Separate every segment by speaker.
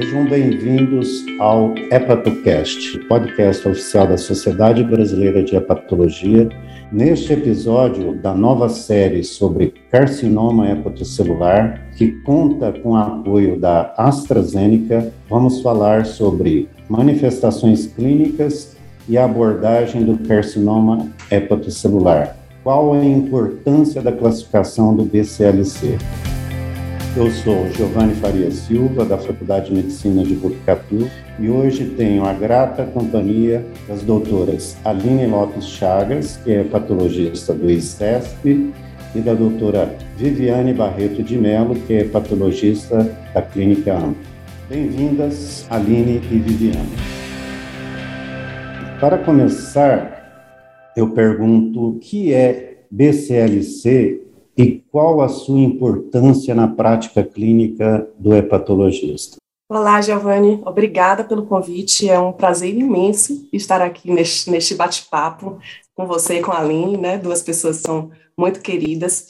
Speaker 1: Sejam bem-vindos ao HepatoCast, podcast oficial da Sociedade Brasileira de Hepatologia. Neste episódio da nova série sobre carcinoma hepatocelular, que conta com o apoio da AstraZeneca, vamos falar sobre manifestações clínicas e abordagem do carcinoma hepatocelular. Qual a importância da classificação do BCLC? Eu sou Giovanni Faria Silva, da Faculdade de Medicina de Botucatu, e hoje tenho a grata companhia das doutoras Aline Lopes Chagas, que é patologista do ICESP, e da doutora Viviane Barreto de Mello, que é patologista da Clínica AMP. Bem-vindas, Aline e Viviane. Para começar, eu pergunto o que é BCLC e qual a sua importância na prática clínica do hepatologista?
Speaker 2: Olá, Giovanni. Obrigada pelo convite. É um prazer imenso estar aqui neste, neste bate-papo com você e com a Aline, né? Duas pessoas são muito queridas.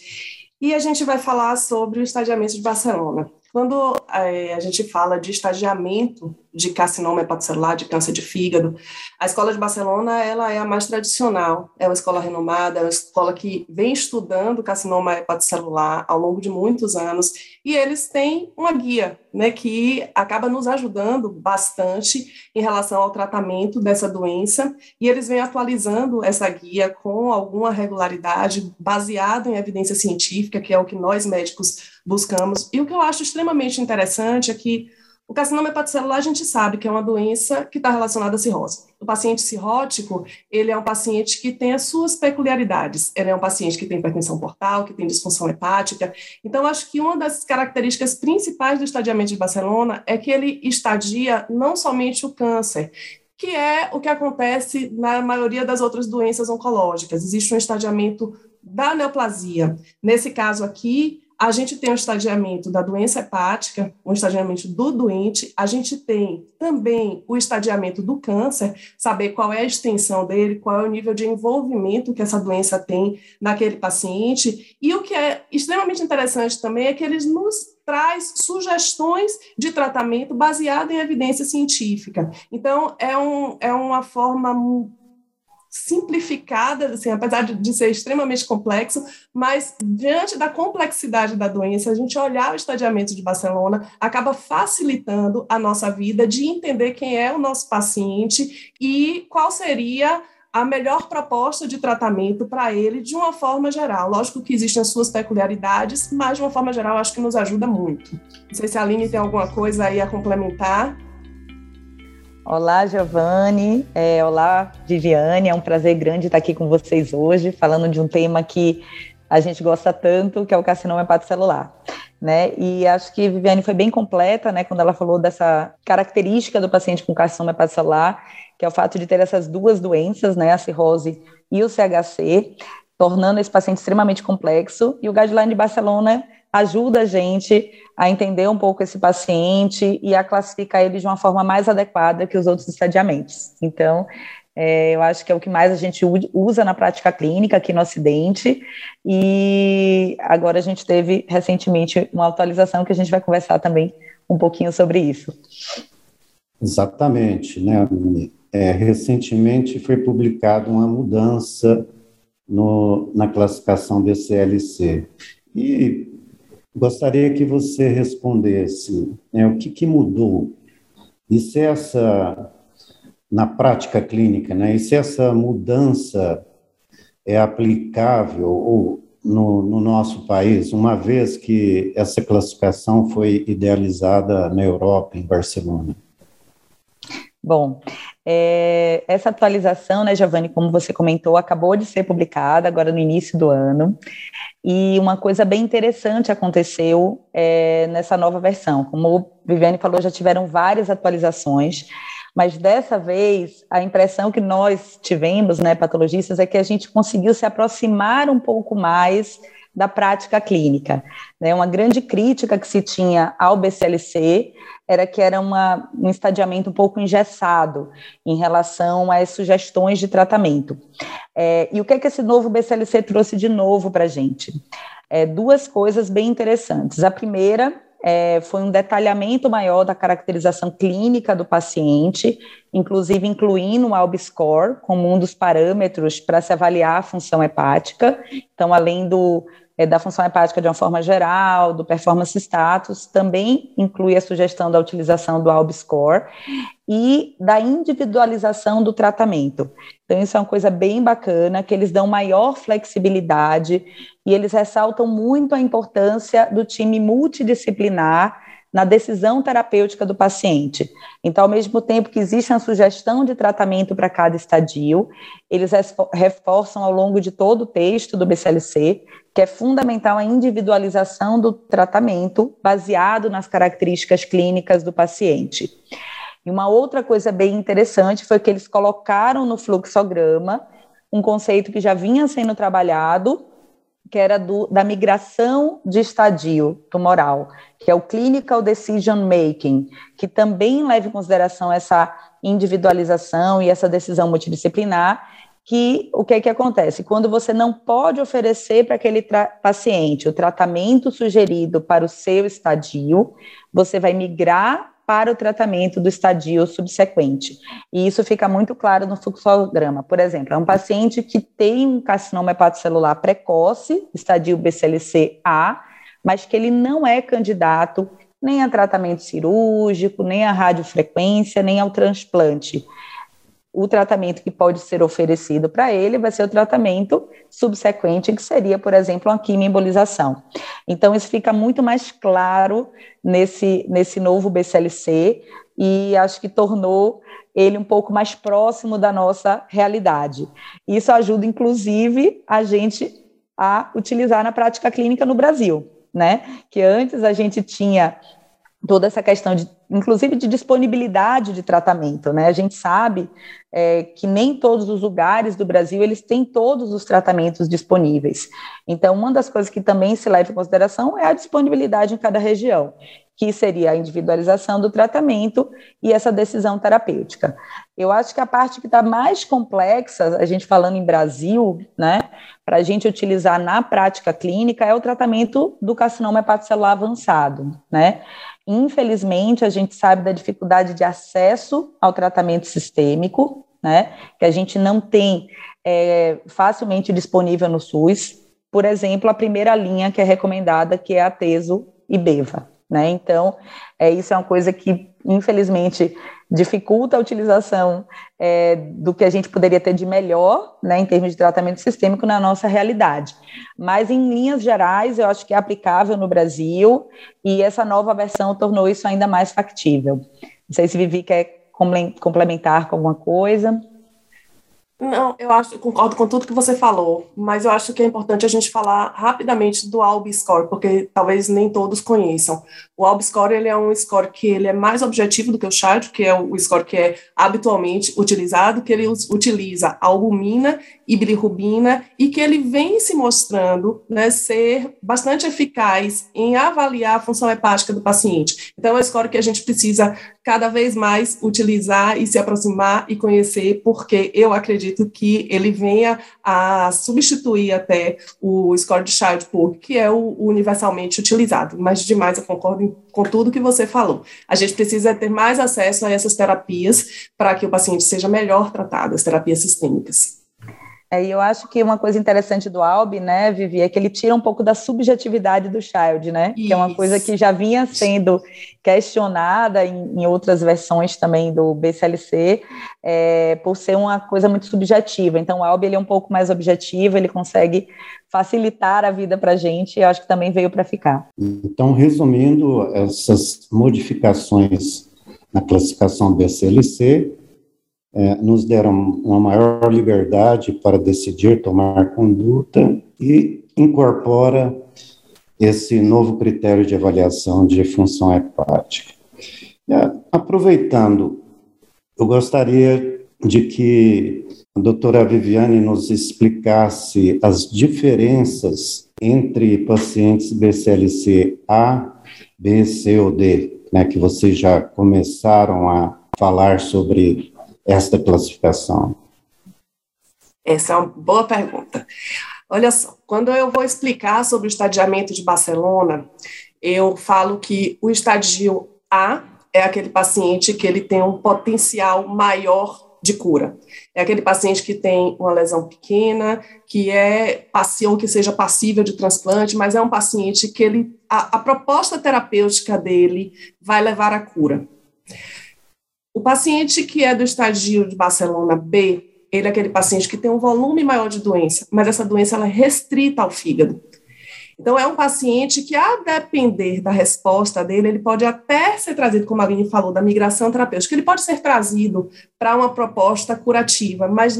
Speaker 2: E a gente vai falar sobre o estadiamento de Barcelona. Quando é, a gente fala de estadiamento de carcinoma hepatocelular, de câncer de fígado, a escola de Barcelona ela é a mais tradicional, é uma escola renomada, é uma escola que vem estudando carcinoma hepatocelular ao longo de muitos anos, e eles têm uma guia, né, que acaba nos ajudando bastante em relação ao tratamento dessa doença, e eles vêm atualizando essa guia com alguma regularidade, baseado em evidência científica, que é o que nós médicos buscamos. E o que eu acho extremamente interessante é que o carcinoma hepatocelular a gente sabe que é uma doença que está relacionada à cirrose. O paciente cirrótico, ele é um paciente que tem as suas peculiaridades. Ele é um paciente que tem hipertensão portal, que tem disfunção hepática. Então, acho que uma das características principais do estadiamento de Barcelona é que ele estadia não somente o câncer, que é o que acontece na maioria das outras doenças oncológicas. Existe um estadiamento da neoplasia. Nesse caso aqui, a gente tem o estadiamento da doença hepática, o estadiamento do doente, a gente tem também o estadiamento do câncer, saber qual é a extensão dele, qual é o nível de envolvimento que essa doença tem naquele paciente. E o que é extremamente interessante também é que eles nos traz sugestões de tratamento baseado em evidência científica. Então, é, um, é uma forma simplificada, assim, apesar de ser extremamente complexo, mas diante da complexidade da doença, a gente olhar o estadiamento de Barcelona acaba facilitando a nossa vida de entender quem é o nosso paciente e qual seria a melhor proposta de tratamento para ele de uma forma geral. Lógico que existem as suas peculiaridades, mas de uma forma geral acho que nos ajuda muito. Não sei se a Aline tem alguma coisa aí a complementar.
Speaker 3: Olá, Giovanni. É, olá, Viviane. É um prazer grande estar aqui com vocês hoje, falando de um tema que a gente gosta tanto, que é o carcinoma hepatocelular. Né? E acho que Viviane foi bem completa, né, quando ela falou dessa característica do paciente com carcinoma hepatocelular, que é o fato de ter essas duas doenças, né, a cirrose e o CHC, tornando esse paciente extremamente complexo. E o guideline de Barcelona ajuda a gente a entender um pouco esse paciente e a classificar ele de uma forma mais adequada que os outros estadiamentos. Então, é, eu acho que é o que mais a gente usa na prática clínica aqui no Ocidente, e agora a gente teve recentemente uma atualização que a gente vai conversar também um pouquinho sobre isso.
Speaker 1: Exatamente, né, é, recentemente foi publicada uma mudança no, na classificação BCLC. E Gostaria que você respondesse né, o que, que, mudou e se essa, na prática clínica, né, e se essa mudança é aplicável ou no, no nosso país, uma vez que essa classificação foi idealizada na Europa, em Barcelona.
Speaker 3: Bom, é, essa atualização, né, Giovanni, como você comentou, acabou de ser publicada agora no início do ano. E uma coisa bem interessante aconteceu é, nessa nova versão. Como o Viviane falou, já tiveram várias atualizações, mas dessa vez a impressão que nós tivemos, né, patologistas, é que a gente conseguiu se aproximar um pouco mais da prática clínica. Né? Uma grande crítica que se tinha ao BCLC era que era uma, um estadiamento um pouco engessado em relação às sugestões de tratamento. É, e o que é que esse novo BCLC trouxe de novo para a gente? É, duas coisas bem interessantes. A primeira é, foi um detalhamento maior da caracterização clínica do paciente, inclusive incluindo o ALB-score como um dos parâmetros para se avaliar a função hepática. Então, além do é, da função hepática de uma forma geral, do performance status, também inclui a sugestão da utilização do ALB-score e da individualização do tratamento. Então, isso é uma coisa bem bacana, que eles dão maior flexibilidade e eles ressaltam muito a importância do time multidisciplinar na decisão terapêutica do paciente. Então, ao mesmo tempo que existe uma sugestão de tratamento para cada estadio, eles reforçam ao longo de todo o texto do BCLC que é fundamental a individualização do tratamento baseado nas características clínicas do paciente. E uma outra coisa bem interessante foi que eles colocaram no fluxograma um conceito que já vinha sendo trabalhado, que era do, da migração de estadio tumoral, que é o clinical decision making, que também leva em consideração essa individualização e essa decisão multidisciplinar que o que é que acontece? Quando você não pode oferecer para aquele paciente o tratamento sugerido para o seu estadio, você vai migrar para o tratamento do estadio subsequente. E isso fica muito claro no fluxograma. Por exemplo, é um paciente que tem um carcinoma hepatocelular precoce, estadio BCLC-A, mas que ele não é candidato nem a tratamento cirúrgico, nem a radiofrequência, nem ao transplante o tratamento que pode ser oferecido para ele vai ser o tratamento subsequente, que seria, por exemplo, uma quimioembolização. Então, isso fica muito mais claro nesse, nesse novo BCLC e acho que tornou ele um pouco mais próximo da nossa realidade. Isso ajuda, inclusive, a gente a utilizar na prática clínica no Brasil, né? Que antes a gente tinha toda essa questão de, inclusive, de disponibilidade de tratamento, né? A gente sabe é, que nem todos os lugares do Brasil eles têm todos os tratamentos disponíveis. Então, uma das coisas que também se leva em consideração é a disponibilidade em cada região, que seria a individualização do tratamento e essa decisão terapêutica. Eu acho que a parte que está mais complexa, a gente falando em Brasil, né, para a gente utilizar na prática clínica, é o tratamento do carcinoma hepatocelular avançado, né? Infelizmente, a gente sabe da dificuldade de acesso ao tratamento sistêmico, né? Que a gente não tem é, facilmente disponível no SUS. Por exemplo, a primeira linha que é recomendada, que é a Teso e Beva, né? Então, é, isso é uma coisa que, infelizmente, dificulta a utilização é, do que a gente poderia ter de melhor, né, em termos de tratamento sistêmico na nossa realidade. Mas, em linhas gerais, eu acho que é aplicável no Brasil e essa nova versão tornou isso ainda mais factível. Não sei se Vivi quer complementar com alguma coisa.
Speaker 2: Não, eu acho, concordo com tudo que você falou, mas eu acho que é importante a gente falar rapidamente do ALB Score, porque talvez nem todos conheçam. O ALB Score ele é um score que ele é mais objetivo do que o CHART, que é o score que é habitualmente utilizado, que ele utiliza albumina e bilirrubina e que ele vem se mostrando né, ser bastante eficaz em avaliar a função hepática do paciente. Então, é um score que a gente precisa cada vez mais utilizar e se aproximar e conhecer, porque eu acredito que ele venha a substituir até o score de Child-Pugh, que é o universalmente utilizado. Mas, demais, eu concordo com tudo que você falou. A gente precisa ter mais acesso a essas terapias para que o paciente seja melhor tratado, as terapias sistêmicas.
Speaker 3: É, e eu acho que uma coisa interessante do Albi, né, Vivi, é que ele tira um pouco da subjetividade do Child, né? Isso. Que é uma coisa que já vinha sendo questionada em, em outras versões também do BCLC, é, por ser uma coisa muito subjetiva. Então, o Albi ele é um pouco mais objetivo, ele consegue facilitar a vida para a gente, e eu acho que também veio para ficar.
Speaker 1: Então, resumindo, essas modificações na classificação BCLC é, nos deram uma maior liberdade para decidir tomar conduta e incorpora esse novo critério de avaliação de função hepática. É, aproveitando, eu gostaria de que a doutora Viviane nos explicasse as diferenças entre pacientes BCLC A, B, C ou D, né, que vocês já começaram a falar sobre esta classificação?
Speaker 2: Essa é uma boa pergunta. Olha só, quando eu vou explicar sobre o estadiamento de Barcelona, eu falo que o estadio A é aquele paciente que ele tem um potencial maior de cura. É aquele paciente que tem uma lesão pequena, que é passião que seja passível de transplante, mas é um paciente que ele a, a proposta terapêutica dele vai levar à cura. O paciente que é do estadio de Barcelona B, ele é aquele paciente que tem um volume maior de doença, mas essa doença ela é restrita ao fígado. Então, é um paciente que, a depender da resposta dele, ele pode até ser trazido, como a Aline falou, da migração terapêutica, ele pode ser trazido para uma proposta curativa, mas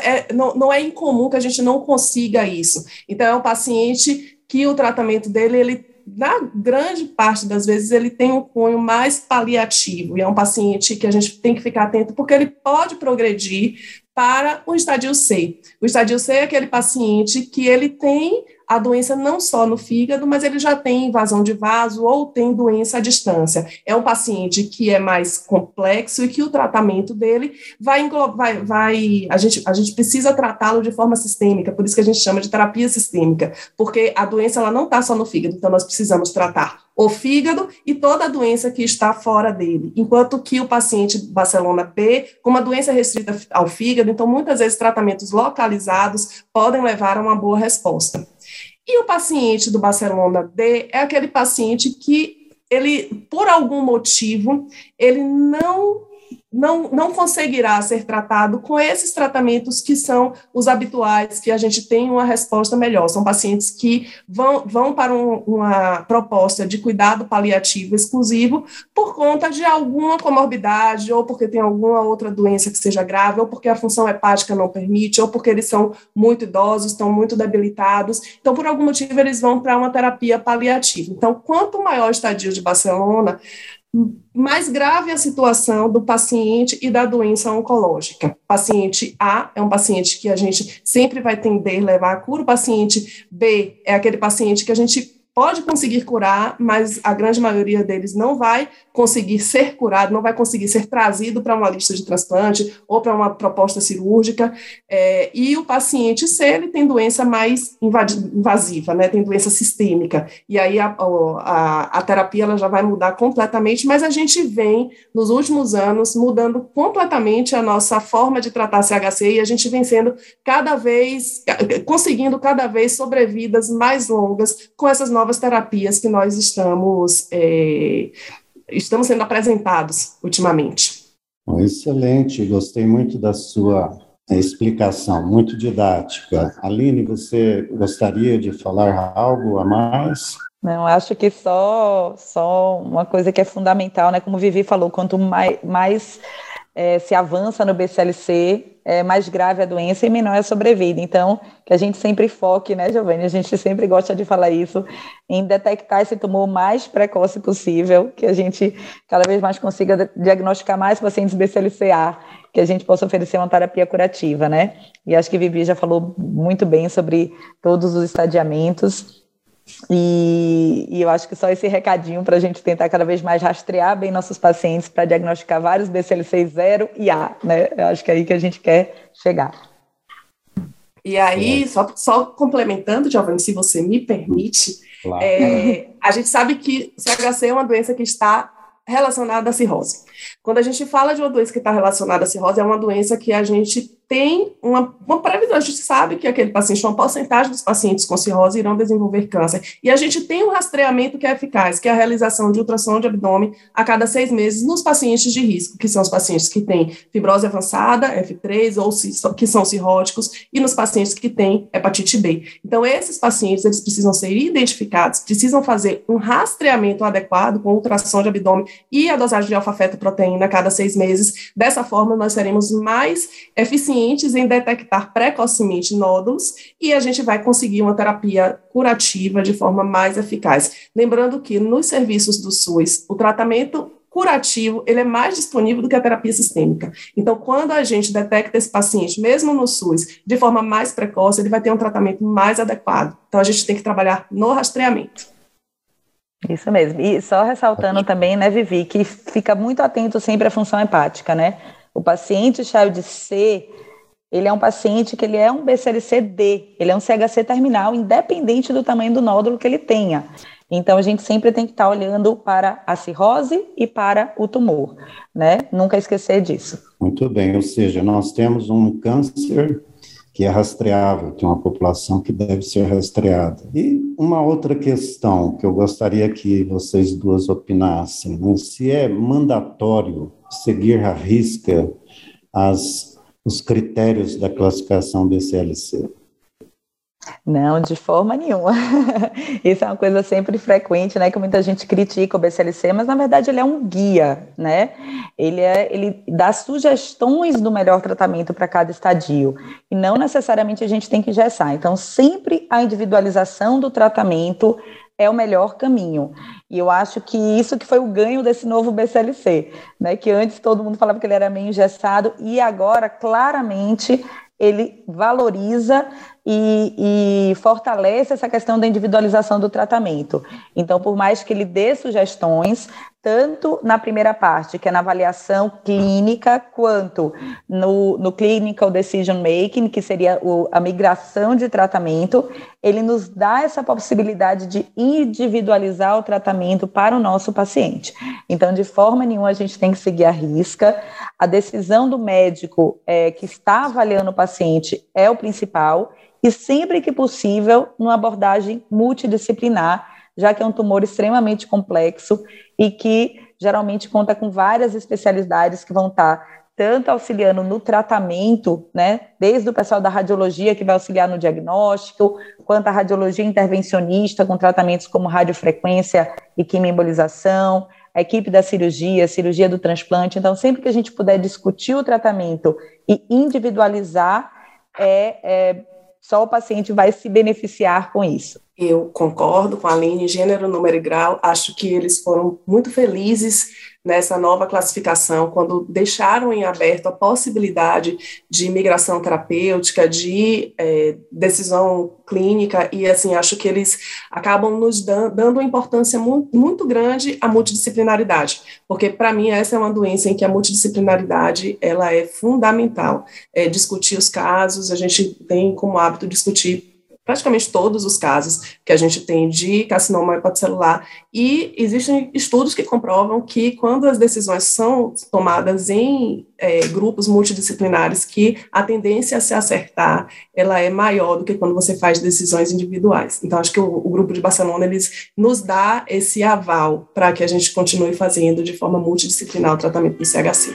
Speaker 2: é, não, não é incomum que a gente não consiga isso. Então, é um paciente que o tratamento dele, ele na grande parte das vezes, ele tem um cunho mais paliativo, e é um paciente que a gente tem que ficar atento, porque ele pode progredir para o estadio C. O estadio C é aquele paciente que ele tem a doença não só no fígado, mas ele já tem invasão de vaso ou tem doença à distância. É um paciente que é mais complexo e que o tratamento dele vai vai, vai a gente a gente precisa tratá-lo de forma sistêmica, por isso que a gente chama de terapia sistêmica, porque a doença ela não está só no fígado, então nós precisamos tratar o fígado e toda a doença que está fora dele. Enquanto que o paciente Barcelona B, com uma doença restrita ao fígado, então muitas vezes tratamentos localizados podem levar a uma boa resposta. E o paciente do Barcelona D é aquele paciente que ele, por algum motivo, ele não não, não conseguirá ser tratado com esses tratamentos que são os habituais, que a gente tem uma resposta melhor. São pacientes que vão, vão para um, uma proposta de cuidado paliativo exclusivo por conta de alguma comorbidade, ou porque tem alguma outra doença que seja grave, ou porque a função hepática não permite, ou porque eles são muito idosos, estão muito debilitados. Então, por algum motivo, eles vão para uma terapia paliativa. Então, quanto maior o estadio de Barcelona, mais grave a situação do paciente e da doença oncológica. Paciente A é um paciente que a gente sempre vai tender levar a cura, o paciente B é aquele paciente que a gente pode conseguir curar, mas a grande maioria deles não vai conseguir ser curado, não vai conseguir ser trazido para uma lista de transplante ou para uma proposta cirúrgica. É, e o paciente C, ele tem doença mais invasiva, né, tem doença sistêmica. E aí a, a, a terapia ela já vai mudar completamente, mas a gente vem, nos últimos anos, mudando completamente a nossa forma de tratar CHC e a gente vem sendo cada vez, conseguindo cada vez sobrevidas mais longas com essas novas novas terapias que nós estamos, é, estamos sendo apresentados ultimamente.
Speaker 1: Excelente, gostei muito da sua explicação, muito didática. Aline, você gostaria de falar algo a mais?
Speaker 3: Não, acho que só, só uma coisa que é fundamental, né? Como o Vivi falou, quanto mais, mais é, se avança no BCLC, é, mais grave a doença e menor a sobrevida. Então, que a gente sempre foque, né, Giovanni? A gente sempre gosta de falar isso, em detectar esse tumor o mais precoce possível, que a gente cada vez mais consiga diagnosticar mais pacientes BCLCA, que a gente possa oferecer uma terapia curativa, né? E acho que Vivi já falou muito bem sobre todos os estadiamentos. E, e, eu acho que só esse recadinho para a gente tentar cada vez mais rastrear bem nossos pacientes para diagnosticar vários BCLC 0 e A, né? Eu acho que é aí que a gente quer chegar.
Speaker 2: E aí, só, só complementando, Giovanni, se você me permite, claro. é, a gente sabe que CHC é uma doença que está relacionada à cirrose. Quando a gente fala de uma doença que está relacionada à cirrose, é uma doença que a gente tem uma, uma previsão, a gente sabe que aquele paciente, uma porcentagem dos pacientes com cirrose irão desenvolver câncer. E a gente tem um rastreamento que é eficaz, que é a realização de ultrassom de abdômen a cada seis meses nos pacientes de risco, que são os pacientes que têm fibrose avançada, F3, ou que são cirróticos, e nos pacientes que têm hepatite B. Então, esses pacientes, eles precisam ser identificados, precisam fazer um rastreamento adequado com ultrassom de abdômen e a dosagem de alfa-fetoproteína a cada seis meses. Dessa forma, nós seremos mais eficientes eficientes em detectar precocemente nódulos e a gente vai conseguir uma terapia curativa de forma mais eficaz. Lembrando que nos serviços do SUS, o tratamento curativo, ele é mais disponível do que a terapia sistêmica. Então, quando a gente detecta esse paciente, mesmo no SUS, de forma mais precoce, ele vai ter um tratamento mais adequado. Então, a gente tem que trabalhar no rastreamento.
Speaker 3: Isso mesmo. E só ressaltando também, né, Vivi, que fica muito atento sempre à função hepática, né? O paciente cheio de C, ele é um paciente que ele é um BCLC-D, ele é um CHC terminal, independente do tamanho do nódulo que ele tenha. Então, a gente sempre tem que estar olhando para a cirrose e para o tumor, né? Nunca esquecer disso.
Speaker 1: Muito bem, ou seja, nós temos um câncer que é rastreável, é uma população que deve ser rastreada. E uma outra questão que eu gostaria que vocês duas opinassem, né? se é mandatório seguir à risca as, os critérios da classificação BCLC.
Speaker 3: Não, de forma nenhuma. Isso é uma coisa sempre frequente, né? Que muita gente critica o BCLC, mas na verdade ele é um guia, né? Ele, é, ele dá sugestões do melhor tratamento para cada estadio. E não necessariamente a gente tem que engessar. Então, sempre a individualização do tratamento é o melhor caminho. E eu acho que isso que foi o ganho desse novo BCLC, né? Que antes todo mundo falava que ele era meio engessado e agora claramente ele valoriza e, e, fortalece essa questão da individualização do tratamento. Então, por mais que ele dê sugestões, tanto na primeira parte, que é na avaliação clínica, quanto no, no clinical decision making, que seria o, a migração de tratamento, ele nos dá essa possibilidade de individualizar o tratamento para o nosso paciente. Então, de forma nenhuma, a gente tem que seguir a risca. A decisão do médico é, que está avaliando o paciente é o principal e sempre que possível, numa abordagem multidisciplinar, já que é um tumor extremamente complexo e que geralmente conta com várias especialidades que vão estar tanto auxiliando no tratamento, né, desde o pessoal da radiologia que vai auxiliar no diagnóstico, quanto a radiologia intervencionista com tratamentos como radiofrequência e quimioembolização, a equipe da cirurgia, cirurgia do transplante. Então, sempre que a gente puder discutir o tratamento e individualizar, é, é só o paciente vai se beneficiar com isso.
Speaker 2: Eu concordo com a Aline, gênero, número e grau. Acho que eles foram muito felizes nessa nova classificação, quando deixaram em aberto a possibilidade de migração terapêutica, de é, decisão clínica, e assim, acho que eles acabam nos dando, uma importância muito, muito grande à multidisciplinaridade, porque para mim essa é uma doença em que a multidisciplinaridade ela é fundamental. É, discutir os casos, a gente tem como hábito discutir praticamente todos os casos que a gente tem de carcinoma hepatocelular, e existem estudos que comprovam que quando as decisões são tomadas em é, grupos multidisciplinares, que a tendência a se acertar, ela é maior do que quando você faz decisões individuais. Então, acho que o, o grupo de Barcelona, eles nos dá esse aval para que a gente continue fazendo de forma multidisciplinar o tratamento do CHC.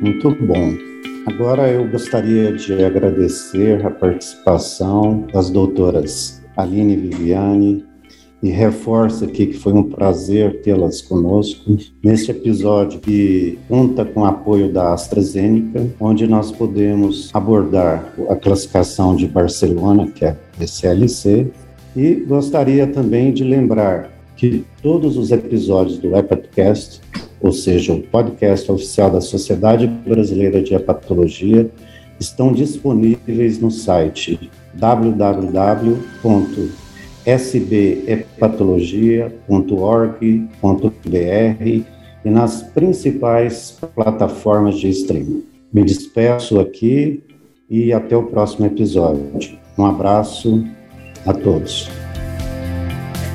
Speaker 1: Muito bom. Agora eu gostaria de agradecer a participação das doutoras Aline Viviane e reforço aqui que foi um prazer tê-las conosco neste episódio que conta com o apoio da AstraZeneca, onde nós podemos abordar a classificação de Barcelona, que é BCLC, e gostaria também de lembrar que todos os episódios do EPATcast ou seja, o podcast oficial da Sociedade Brasileira de Hepatologia, estão disponíveis no site www.sbhepatologia.org.br e nas principais plataformas de streaming. Me despeço aqui e até o próximo episódio. Um abraço a todos.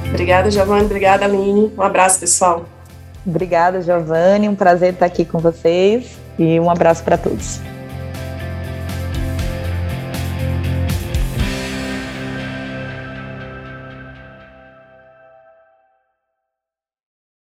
Speaker 2: Obrigada, Giovanni. Obrigada, Aline. Um abraço, pessoal.
Speaker 3: Obrigada, Giovanni. Um prazer estar aqui com vocês e um abraço para todos.